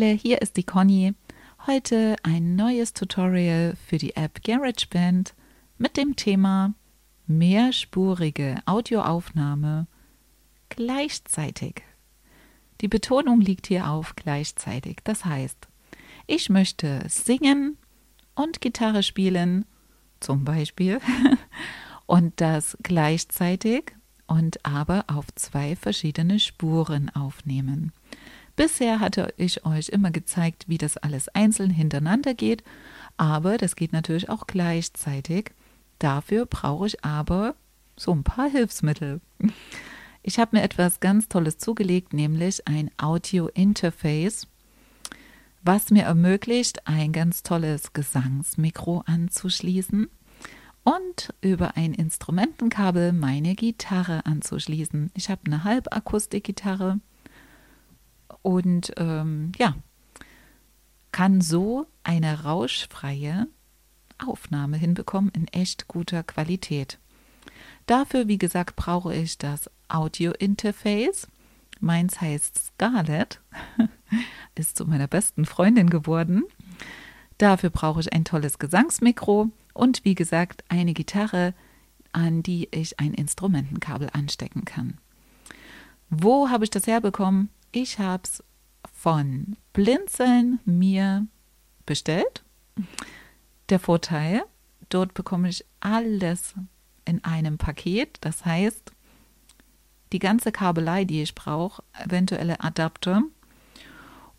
alle, hier ist die Conny. Heute ein neues Tutorial für die App GarageBand mit dem Thema mehrspurige Audioaufnahme gleichzeitig. Die Betonung liegt hier auf gleichzeitig. Das heißt, ich möchte singen und Gitarre spielen, zum Beispiel, und das gleichzeitig und aber auf zwei verschiedene Spuren aufnehmen. Bisher hatte ich euch immer gezeigt, wie das alles einzeln hintereinander geht, aber das geht natürlich auch gleichzeitig. Dafür brauche ich aber so ein paar Hilfsmittel. Ich habe mir etwas ganz Tolles zugelegt, nämlich ein Audio-Interface, was mir ermöglicht, ein ganz tolles Gesangsmikro anzuschließen und über ein Instrumentenkabel meine Gitarre anzuschließen. Ich habe eine Halbakustikgitarre und ähm, ja, kann so eine rauschfreie Aufnahme hinbekommen in echt guter Qualität. Dafür, wie gesagt, brauche ich das Audio-Interface. Meins heißt Scarlett, ist zu meiner besten Freundin geworden. Dafür brauche ich ein tolles Gesangsmikro und wie gesagt eine Gitarre, an die ich ein Instrumentenkabel anstecken kann. Wo habe ich das herbekommen? Ich habe es von Blinzeln mir bestellt. Der Vorteil, dort bekomme ich alles in einem Paket. Das heißt, die ganze Kabelei, die ich brauche, eventuelle Adapter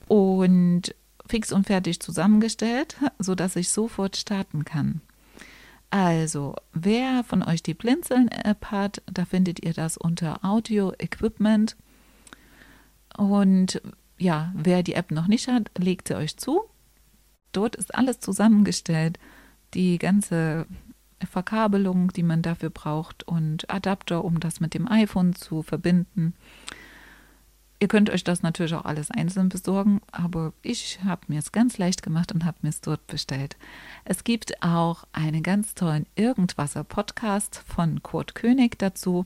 und fix und fertig zusammengestellt, sodass ich sofort starten kann. Also, wer von euch die Blinzeln-App hat, da findet ihr das unter Audio Equipment. Und ja, wer die App noch nicht hat, legt sie euch zu. Dort ist alles zusammengestellt. Die ganze Verkabelung, die man dafür braucht und Adapter, um das mit dem iPhone zu verbinden. Ihr könnt euch das natürlich auch alles einzeln besorgen, aber ich habe mir es ganz leicht gemacht und habe mir es dort bestellt. Es gibt auch einen ganz tollen Irgendwasser-Podcast von Kurt König dazu.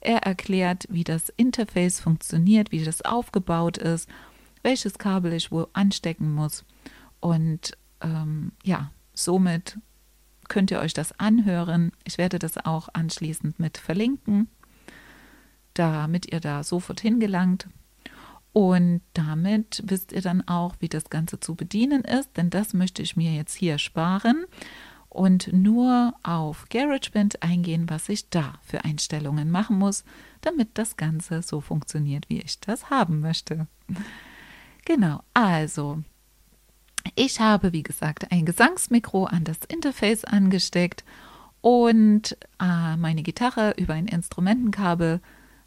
Er erklärt, wie das Interface funktioniert, wie das aufgebaut ist, welches Kabel ich wo anstecken muss. Und ähm, ja, somit könnt ihr euch das anhören. Ich werde das auch anschließend mit verlinken, damit ihr da sofort hingelangt. Und damit wisst ihr dann auch, wie das Ganze zu bedienen ist, denn das möchte ich mir jetzt hier sparen und nur auf GarageBand eingehen, was ich da für Einstellungen machen muss, damit das Ganze so funktioniert, wie ich das haben möchte. Genau, also ich habe, wie gesagt, ein Gesangsmikro an das Interface angesteckt und äh, meine Gitarre über ein Instrumentenkabel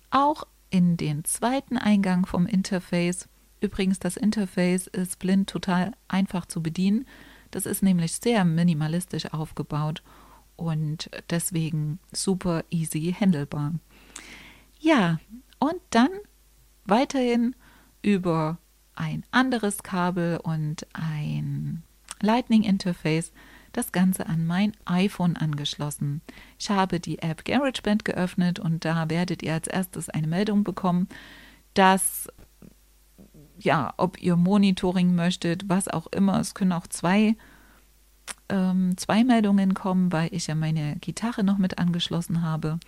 auch in den zweiten Eingang vom Interface. Übrigens, das Interface ist blind total einfach zu bedienen. Das ist nämlich sehr minimalistisch aufgebaut und deswegen super easy handelbar. Ja, und dann weiterhin über ein anderes Kabel und ein Lightning Interface das Ganze an mein iPhone angeschlossen. Ich habe die App GarageBand geöffnet und da werdet ihr als erstes eine Meldung bekommen, dass ja, ob ihr Monitoring möchtet, was auch immer, es können auch zwei, ähm, zwei Meldungen kommen, weil ich ja meine Gitarre noch mit angeschlossen habe.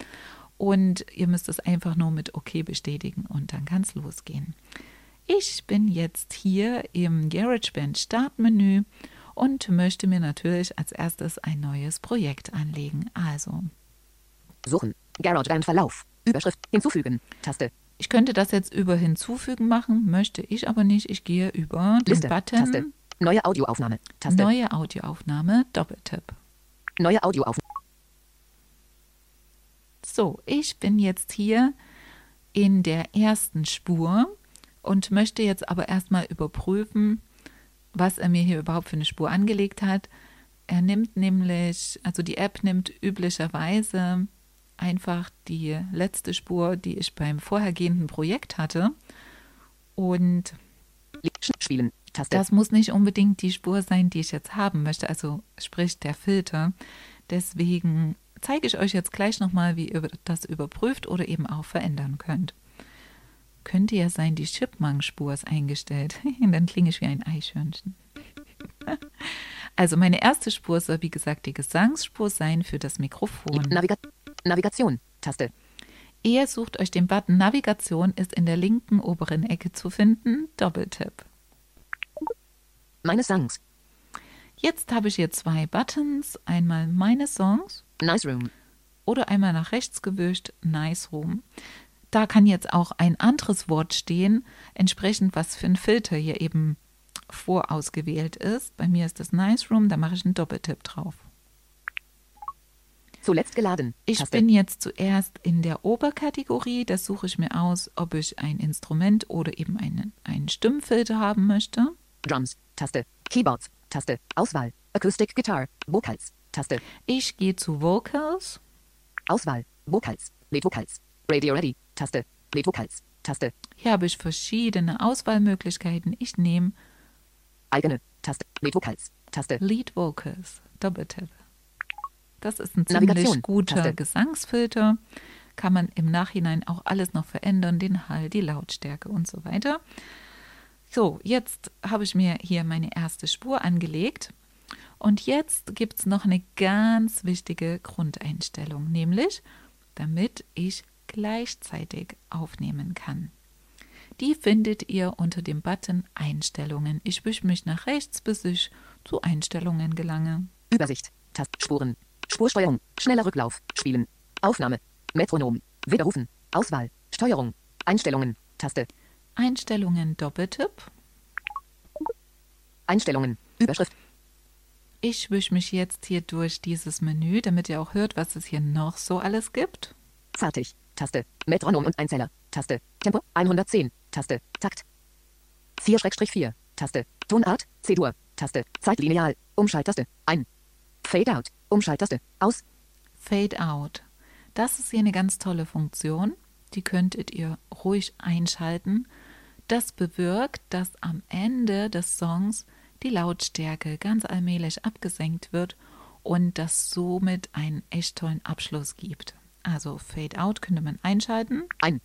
Und ihr müsst es einfach nur mit OK bestätigen und dann kann es losgehen. Ich bin jetzt hier im GarageBand Startmenü und möchte mir natürlich als erstes ein neues Projekt anlegen. Also. Suchen. GarageBand Verlauf. Überschrift. Hinzufügen. Taste. Ich könnte das jetzt über Hinzufügen machen, möchte ich aber nicht. Ich gehe über den Liste. Button Taste. Neue Audioaufnahme. Taste. Neue Audioaufnahme, Doppeltipp. Neue Audioaufnahme. So, ich bin jetzt hier in der ersten Spur und möchte jetzt aber erstmal überprüfen, was er mir hier überhaupt für eine Spur angelegt hat. Er nimmt nämlich, also die App nimmt üblicherweise einfach die letzte Spur, die ich beim vorhergehenden Projekt hatte. Und Spielen. Taste. das muss nicht unbedingt die Spur sein, die ich jetzt haben möchte, also sprich der Filter. Deswegen zeige ich euch jetzt gleich nochmal, wie ihr das überprüft oder eben auch verändern könnt. Könnte ja sein, die Chipmunk-Spur ist eingestellt. Dann klinge ich wie ein Eichhörnchen. Also meine erste Spur soll, wie gesagt, die Gesangsspur sein für das Mikrofon. Naviga Navigation. Taste. Ihr sucht euch den Button Navigation, ist in der linken oberen Ecke zu finden. Doppeltipp. Meine Songs. Jetzt habe ich hier zwei Buttons. Einmal meine Songs Nice Room. oder einmal nach rechts gewischt Nice Room. Da kann jetzt auch ein anderes Wort stehen, entsprechend was für ein Filter hier eben vorausgewählt ist. Bei mir ist das Nice Room, da mache ich einen Doppeltipp drauf. Zuletzt geladen. Ich Taste. bin jetzt zuerst in der Oberkategorie, da suche ich mir aus, ob ich ein Instrument oder eben einen, einen Stimmfilter haben möchte. Drums. Taste. Keyboards. Taste. Auswahl. Acoustic Guitar. Vocals. Taste. Ich gehe zu Vocals. Auswahl. Vocals. Lead Vocals. Radio Ready. Taste. Lead Vocals. Taste. Hier habe ich verschiedene Auswahlmöglichkeiten. Ich nehme Eigene. Taste. Lead Vocals. Taste. Lead Vocals, Doppeltipp. Das ist ein Navigation, ziemlich guter Taste. Gesangsfilter. Kann man im Nachhinein auch alles noch verändern, den Hall, die Lautstärke und so weiter. So, jetzt habe ich mir hier meine erste Spur angelegt. Und jetzt gibt es noch eine ganz wichtige Grundeinstellung, nämlich damit ich gleichzeitig aufnehmen kann. Die findet ihr unter dem Button Einstellungen. Ich wische mich nach rechts, bis ich zu Einstellungen gelange. Übersicht. Taste. Spuren. Spursteuerung. Schneller Rücklauf. Spielen. Aufnahme. Metronom. Widerrufen. Auswahl. Steuerung. Einstellungen. Taste. Einstellungen Doppeltipp. Einstellungen. Überschrift. Ich wische mich jetzt hier durch dieses Menü, damit ihr auch hört, was es hier noch so alles gibt. Fertig. Taste. Metronom und Einzeller. Taste. Tempo 110. Taste. Takt. 4-4. Taste. Tonart. C-Dur. Taste. Zeitlineal. Umschalttaste. Ein. Fade out. Umschalttaste. Aus. Fade Out. Das ist hier eine ganz tolle Funktion. Die könntet ihr ruhig einschalten. Das bewirkt, dass am Ende des Songs die Lautstärke ganz allmählich abgesenkt wird und das somit einen echt tollen Abschluss gibt. Also Fade Out könnte man einschalten. Ein.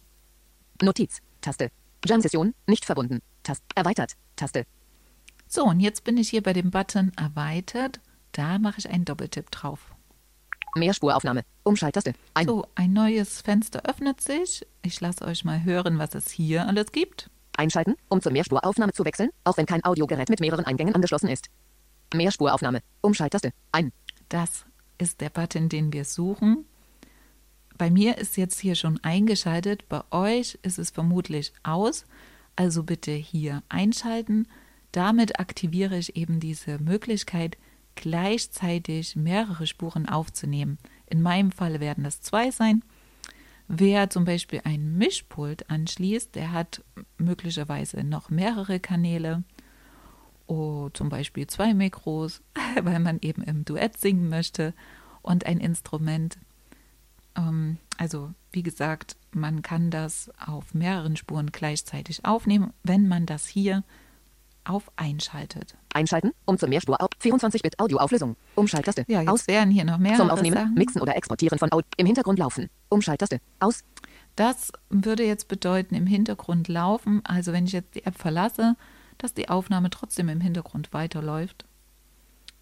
Notiz. Taste. Jam-Session. Nicht verbunden. Taste. Erweitert. Taste. So, und jetzt bin ich hier bei dem Button Erweitert. Da mache ich einen Doppeltipp drauf. Mehrspuraufnahme. Umschalttaste. Ein. So, ein neues Fenster öffnet sich. Ich lasse euch mal hören, was es hier alles gibt. Einschalten, um zur Mehrspuraufnahme zu wechseln, auch wenn kein Audiogerät mit mehreren Eingängen angeschlossen ist. Mehrspuraufnahme. Umschalttaste. Ein. Das ist der Button, den wir suchen. Bei mir ist jetzt hier schon eingeschaltet, bei euch ist es vermutlich aus. Also bitte hier einschalten. Damit aktiviere ich eben diese Möglichkeit, gleichzeitig mehrere Spuren aufzunehmen. In meinem Fall werden das zwei sein. Wer zum Beispiel ein Mischpult anschließt, der hat möglicherweise noch mehrere Kanäle. Oh, zum Beispiel zwei Mikros, weil man eben im Duett singen möchte und ein Instrument. Ähm, also wie gesagt, man kann das auf mehreren Spuren gleichzeitig aufnehmen, wenn man das hier auf einschaltet. Einschalten, um zur Mehrspur 24-Bit Audioauflösung. Umschalttaste. Ja, jetzt Aus. wären hier noch mehrere Zum Aufnehmen, Sachen. Mixen oder Exportieren von Audio. Im Hintergrund laufen. Umschalttaste. Aus. Das würde jetzt bedeuten, im Hintergrund laufen, also wenn ich jetzt die App verlasse, dass die Aufnahme trotzdem im Hintergrund weiterläuft.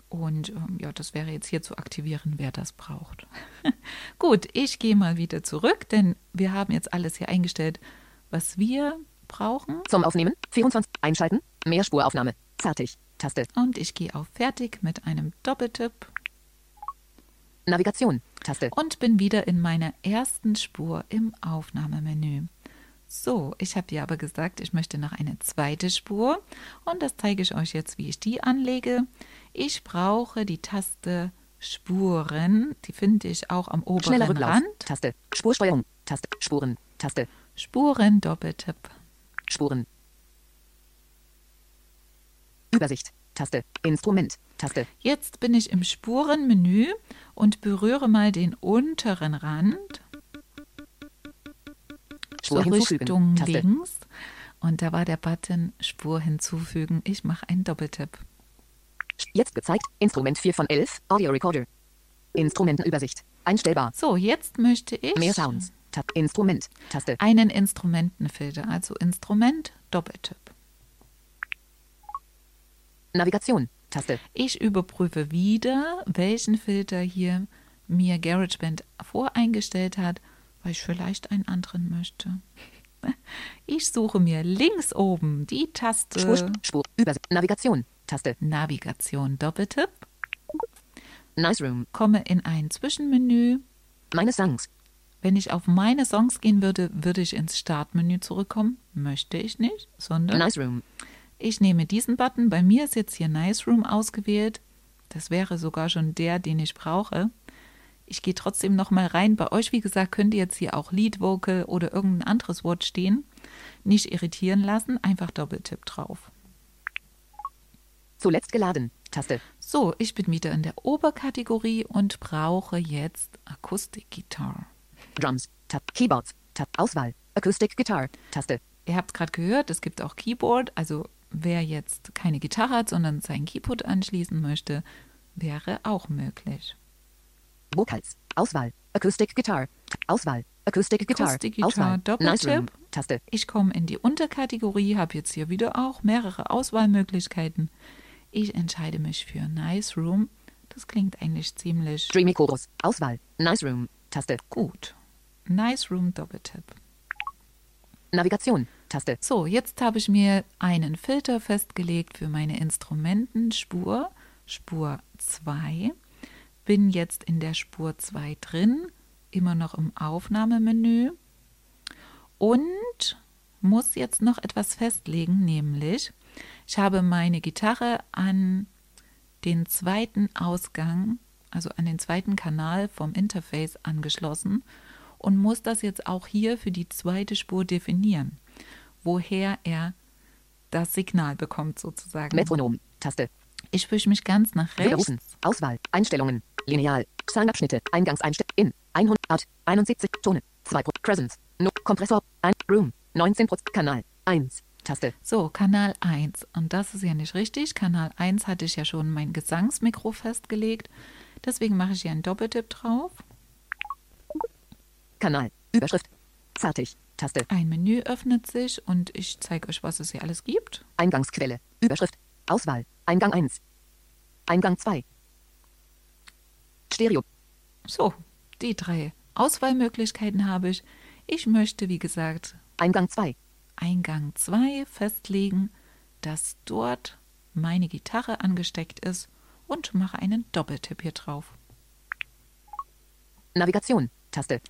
Und ähm, ja, das wäre jetzt hier zu aktivieren, wer das braucht. Gut, ich gehe mal wieder zurück, denn wir haben jetzt alles hier eingestellt, was wir brauchen. Zum Aufnehmen. 24. Einschalten. Mehrspuraufnahme. Fertig. Taste. Und ich gehe auf Fertig mit einem Doppeltipp Navigation. Taste. und bin wieder in meiner ersten Spur im Aufnahmemenü. So, ich habe ja aber gesagt, ich möchte noch eine zweite Spur und das zeige ich euch jetzt, wie ich die anlege. Ich brauche die Taste Spuren, die finde ich auch am oberen Schneller Rücklauf. Rand. Taste. Spursteuerung. Taste. Spuren. Taste. Spuren, Doppeltipp. Spuren. Übersicht. Taste. Instrument. Taste. Jetzt bin ich im Spurenmenü und berühre mal den unteren Rand Spur hinzufügen. Richtung Taste. links. Und da war der Button Spur hinzufügen. Ich mache einen Doppeltipp. Jetzt gezeigt. Instrument 4 von 11. Audio Recorder. Instrumentenübersicht. Einstellbar. So, jetzt möchte ich Mehr Sounds. Tab. Instrument. Taste. einen Instrumentenfilter, also Instrument, Doppeltipp. Navigation. Taste. Ich überprüfe wieder, welchen Filter hier mir GarageBand voreingestellt hat, weil ich vielleicht einen anderen möchte. Ich suche mir links oben die Taste Spur. Spur. Übersicht. Navigation. Taste. Navigation Doppeltipp, Nice Room. komme in ein Zwischenmenü. Meine Songs. Wenn ich auf meine Songs gehen würde, würde ich ins Startmenü zurückkommen. Möchte ich nicht, sondern Nice Room. Ich nehme diesen Button. Bei mir ist jetzt hier Nice Room ausgewählt. Das wäre sogar schon der, den ich brauche. Ich gehe trotzdem noch mal rein. Bei euch, wie gesagt, könnte jetzt hier auch Lead Vocal oder irgendein anderes Wort stehen. Nicht irritieren lassen, einfach Doppeltipp drauf. Zuletzt geladen. Taste. So, ich bin wieder in der Oberkategorie und brauche jetzt Akustikgitarre. Drums. Tab. Keyboards. Tab. Auswahl. Acoustic Guitar. Taste. Ihr habt gerade gehört, es gibt auch Keyboard. Also wer jetzt keine Gitarre hat, sondern sein Keyboard anschließen möchte, wäre auch möglich. Vocals. Auswahl. Acoustic Guitar. Auswahl. Acoustic Guitar. Acoustic Guitar, Auswahl. Doppeltipp. Taste. Ich komme in die Unterkategorie, habe jetzt hier wieder auch mehrere Auswahlmöglichkeiten. Ich entscheide mich für Nice Room. Das klingt eigentlich ziemlich Dreamy Chorus. Auswahl. Nice Room. Taste. gut. Nice Room Doppeltipp. Navigation. Taste. So, jetzt habe ich mir einen Filter festgelegt für meine Instrumentenspur, Spur 2. Bin jetzt in der Spur 2 drin, immer noch im Aufnahmemenü und muss jetzt noch etwas festlegen, nämlich ich habe meine Gitarre an den zweiten Ausgang, also an den zweiten Kanal vom Interface angeschlossen und muss das jetzt auch hier für die zweite Spur definieren, woher er das Signal bekommt sozusagen. Metronom. Taste. Ich wische mich ganz nach rechts. Auswahl. Einstellungen. Lineal. Zahnabschnitte. Eingangseinstellungen. In. 100. Art. 71. Tone. 2. Pro. Crescents. No. Kompressor. 1. Room. 19. Pro. Kanal. 1. Taste. So, Kanal 1. Und das ist ja nicht richtig. Kanal 1 hatte ich ja schon mein Gesangsmikro festgelegt. Deswegen mache ich hier einen Doppeltipp drauf. Kanal. Überschrift. Fertig. Taste. Ein Menü öffnet sich und ich zeige euch, was es hier alles gibt. Eingangsquelle. Überschrift. Auswahl. Eingang 1. Eingang 2. Stereo. So, die drei Auswahlmöglichkeiten habe ich. Ich möchte, wie gesagt, Eingang 2. Eingang 2 festlegen, dass dort meine Gitarre angesteckt ist und mache einen Doppeltipp hier drauf. Navigation. Taste.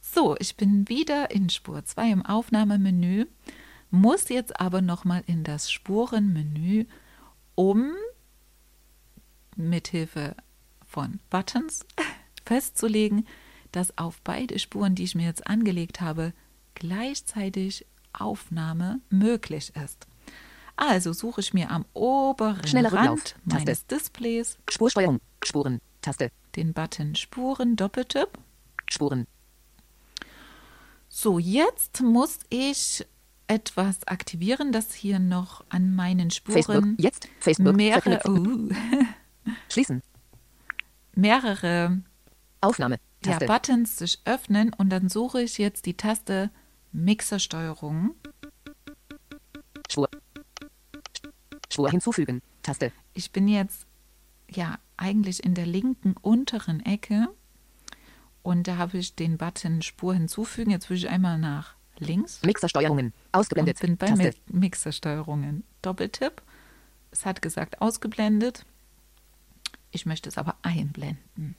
So, ich bin wieder in Spur 2 im Aufnahmemenü, muss jetzt aber nochmal in das Spurenmenü, um mithilfe von Buttons festzulegen, dass auf beide Spuren, die ich mir jetzt angelegt habe, gleichzeitig Aufnahme möglich ist. Also suche ich mir am oberen Schneller Rücklauf. Rand meines Displays Spursteuerung. Spuren. Taste. den Button Spuren Doppeltipp. Spuren. So, jetzt muss ich etwas aktivieren, das hier noch an meinen Facebook. Spuren Jetzt. Facebook. mehrere, uh, Schließen. Mehrere Aufnahme. ja. Buttons sich öffnen und dann suche ich jetzt die Taste Mixersteuerung. Spur. Spur hinzufügen. Taste. Ich bin jetzt ja eigentlich in der linken unteren Ecke und da habe ich den Button Spur hinzufügen. Jetzt will ich einmal nach links Mixersteuerungen. Ausgeblendet. und bin bei Taste. Mi- Mixersteuerungen. Doppeltipp. Es hat gesagt ausgeblendet. Ich möchte es aber einblenden.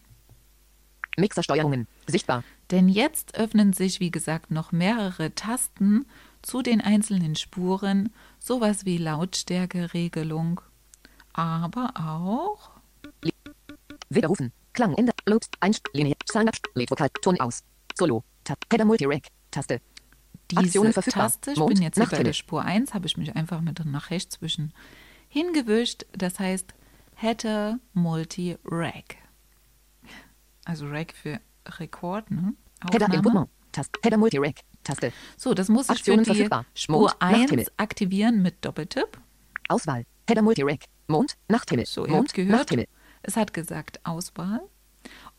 Mixersteuerungen. Sichtbar. Denn jetzt öffnen sich, wie gesagt, noch mehrere Tasten zu den einzelnen Spuren, sowas wie Lautstärkeregelung, aber auch Widerrufen. Klang, Ende, Loops, Einst, Linie, up, Leadvokal, Ton aus. Solo, Tab, Header Multi-Rack, Taste. Diese. Taste, ich Mond, bin jetzt hier bei der Spur 1, habe ich mich einfach mit nach rechts zwischen hingewischt. Das heißt Header Multi-Rack. Also Rack für Rekord, ne? Aufnahme. Taste. Header Multi-Rack, Taste. So, das muss ich für die verfügbar. Spur Mond, 1 Nachthimmel. aktivieren mit Doppeltipp. Auswahl. Header Multi-Rack, Mond, Nachthimmel. So, ihr Mond, gehört, Nachthimmel. es hat gesagt Auswahl.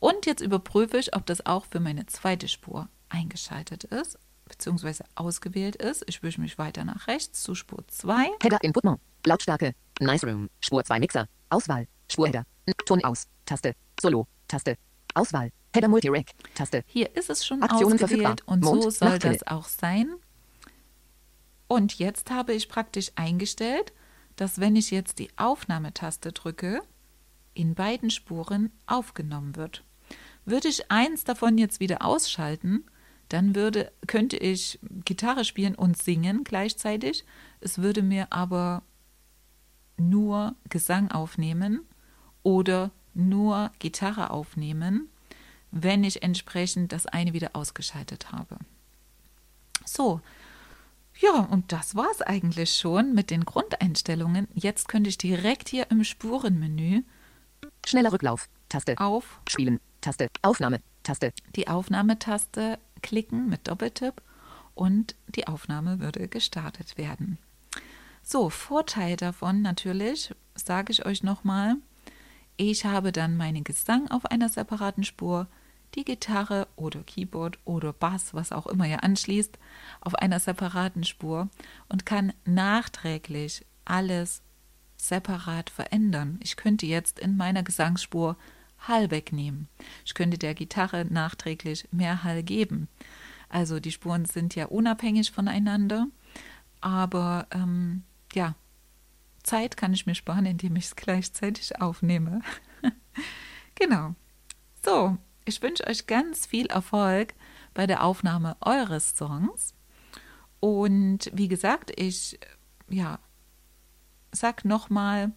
Und jetzt überprüfe ich, ob das auch für meine zweite Spur eingeschaltet ist, beziehungsweise ausgewählt ist. Ich wische mich weiter nach rechts zu Spur 2. Header Input Mode. Lautstärke. Nice Room. Spur 2 Mixer. Auswahl. Spurheader. N- Ton aus. Taste. Solo. Taste. Auswahl. Header Multi-Rack. Taste. Hier ist es schon Aktionen ausgewählt verfügbar. und so Mond, soll Nachthimmel. das auch sein. Und jetzt habe ich praktisch eingestellt, dass wenn ich jetzt die Aufnahmetaste drücke, in beiden Spuren aufgenommen wird. Würde ich eins davon jetzt wieder ausschalten, dann würde, könnte ich Gitarre spielen und singen gleichzeitig. Es würde mir aber nur Gesang aufnehmen oder nur Gitarre aufnehmen, wenn ich entsprechend das eine wieder ausgeschaltet habe. So, ja, und das war es eigentlich schon mit den Grundeinstellungen. Jetzt könnte ich direkt hier im Spurenmenü Schneller Rücklauf. Taste. auf Spielen. Taste. Aufnahme. Taste. die Aufnahmetaste klicken mit Doppeltipp und die Aufnahme würde gestartet werden. So, Vorteil davon natürlich, sage ich euch nochmal, ich habe dann meinen Gesang auf einer separaten Spur, die Gitarre oder Keyboard oder Bass, was auch immer ihr anschließt, auf einer separaten Spur und kann nachträglich alles separat verändern. Ich könnte jetzt in meiner Gesangsspur Hall wegnehmen. Ich könnte der Gitarre nachträglich mehr Hall geben. Also die Spuren sind ja unabhängig voneinander, aber ähm, ja, Zeit kann ich mir sparen, indem ich es gleichzeitig aufnehme. genau. So, ich wünsche euch ganz viel Erfolg bei der Aufnahme eures Songs. Und wie gesagt, ich ja, sag nochmal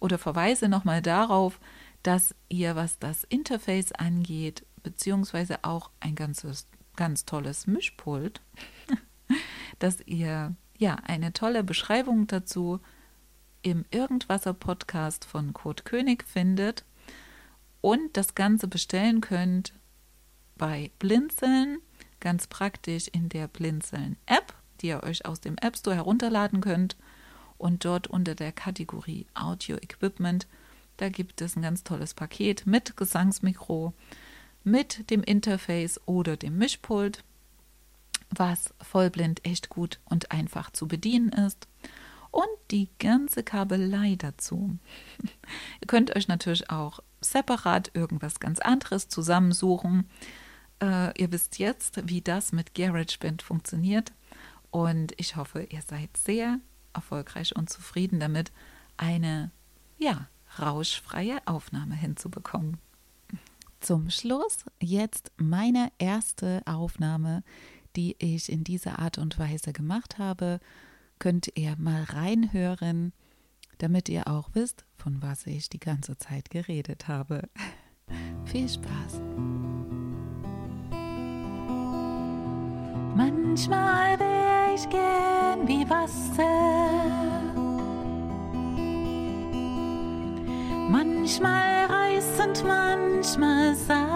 oder verweise nochmal darauf, dass ihr, was das Interface angeht, beziehungsweise auch ein ganzes, ganz tolles Mischpult, dass ihr ja eine tolle Beschreibung dazu im Irgendwasser Podcast von Kurt König findet und das Ganze bestellen könnt bei Blinzeln, ganz praktisch in der Blinzeln App, die ihr euch aus dem App Store herunterladen könnt. Und dort unter der Kategorie Audio Equipment, da gibt es ein ganz tolles Paket mit Gesangsmikro, mit dem Interface oder dem Mischpult, was vollblind echt gut und einfach zu bedienen ist und die ganze Kabelei dazu. Ihr könnt euch natürlich auch separat irgendwas ganz anderes zusammensuchen. Äh, ihr wisst jetzt, wie das mit GarageBand funktioniert und ich hoffe, ihr seid sehr erfolgreich und zufrieden damit, eine ja, rauschfreie Aufnahme hinzubekommen. Zum Schluss jetzt meine erste Aufnahme, die ich in dieser Art und Weise gemacht habe. Könnt ihr mal reinhören, damit ihr auch wisst, von was ich die ganze Zeit geredet habe. Viel Spaß! Manchmal wär ich gern wie Wasser. Manchmal reißend, manchmal seicht.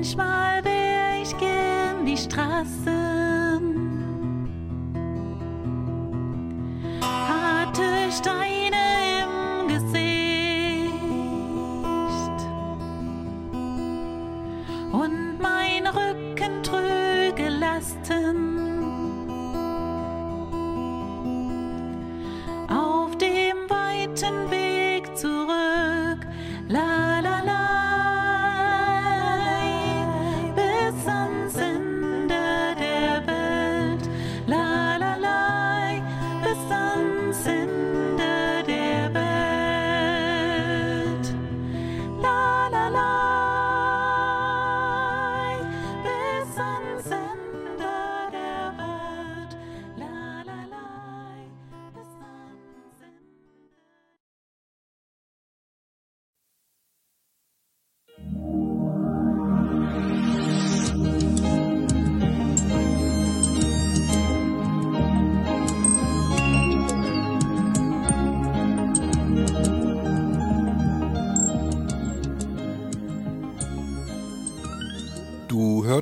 Manchmal wär ich gern die Straßen. Hatte Steine im Gesicht. Und mein Rücken trüge Lasten. Auf dem weiten Weg zurück.